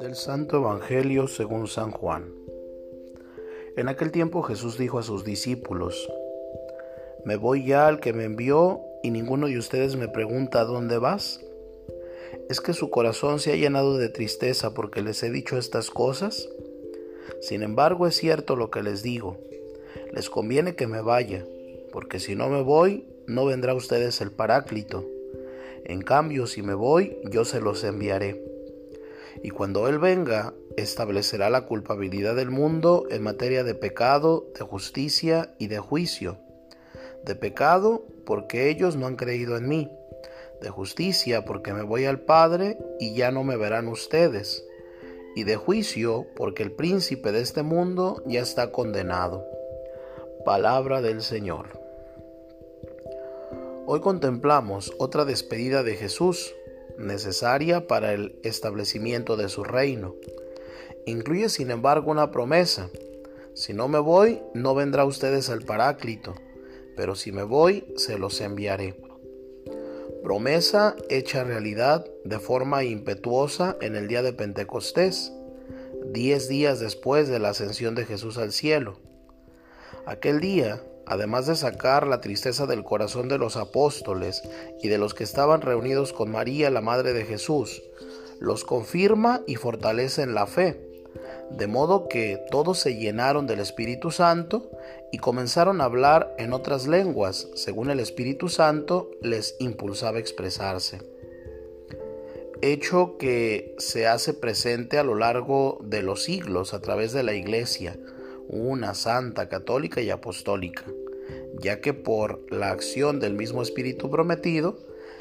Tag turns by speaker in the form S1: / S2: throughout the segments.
S1: Del Santo Evangelio según San Juan. En aquel tiempo Jesús dijo a sus discípulos, Me voy ya al que me envió y ninguno de ustedes me pregunta ¿a dónde vas? ¿Es que su corazón se ha llenado de tristeza porque les he dicho estas cosas? Sin embargo es cierto lo que les digo, les conviene que me vaya, porque si no me voy, no vendrá a ustedes el Paráclito. En cambio, si me voy, yo se los enviaré. Y cuando Él venga, establecerá la culpabilidad del mundo en materia de pecado, de justicia y de juicio. De pecado, porque ellos no han creído en mí. De justicia, porque me voy al Padre y ya no me verán ustedes. Y de juicio, porque el príncipe de este mundo ya está condenado. Palabra del Señor. Hoy contemplamos otra despedida de Jesús, necesaria para el establecimiento de su reino. Incluye sin embargo una promesa. Si no me voy, no vendrá ustedes el Paráclito, pero si me voy, se los enviaré. Promesa hecha realidad de forma impetuosa en el día de Pentecostés, diez días después de la ascensión de Jesús al cielo. Aquel día además de sacar la tristeza del corazón de los apóstoles y de los que estaban reunidos con María, la Madre de Jesús, los confirma y fortalece en la fe, de modo que todos se llenaron del Espíritu Santo y comenzaron a hablar en otras lenguas, según el Espíritu Santo les impulsaba a expresarse. Hecho que se hace presente a lo largo de los siglos a través de la Iglesia, una santa, católica y apostólica, ya que por la acción del mismo Espíritu prometido,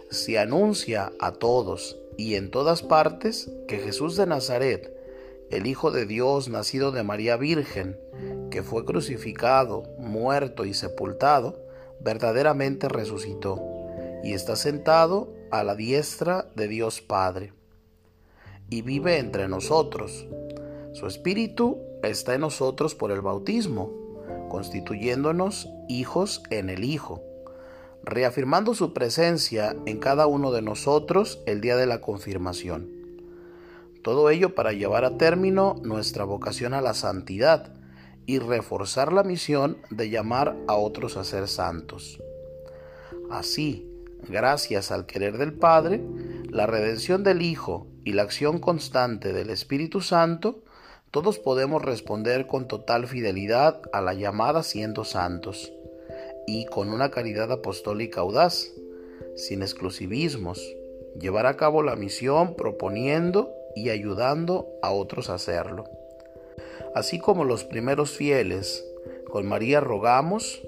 S1: se anuncia a todos y en todas partes que Jesús de Nazaret, el Hijo de Dios nacido de María Virgen, que fue crucificado, muerto y sepultado, verdaderamente resucitó y está sentado a la diestra de Dios Padre y vive entre nosotros. Su espíritu está en nosotros por el bautismo, constituyéndonos hijos en el Hijo, reafirmando su presencia en cada uno de nosotros el día de la confirmación. Todo ello para llevar a término nuestra vocación a la santidad y reforzar la misión de llamar a otros a ser santos. Así, gracias al querer del Padre, la redención del Hijo y la acción constante del Espíritu Santo todos podemos responder con total fidelidad a la llamada siendo santos y con una caridad apostólica audaz, sin exclusivismos, llevar a cabo la misión proponiendo y ayudando a otros a hacerlo. Así como los primeros fieles, con María rogamos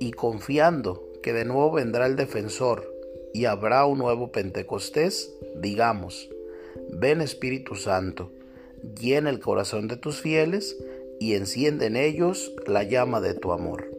S1: y confiando que de nuevo vendrá el defensor y habrá un nuevo Pentecostés, digamos, ven Espíritu Santo llena el corazón de tus fieles y enciende en ellos la llama de tu amor.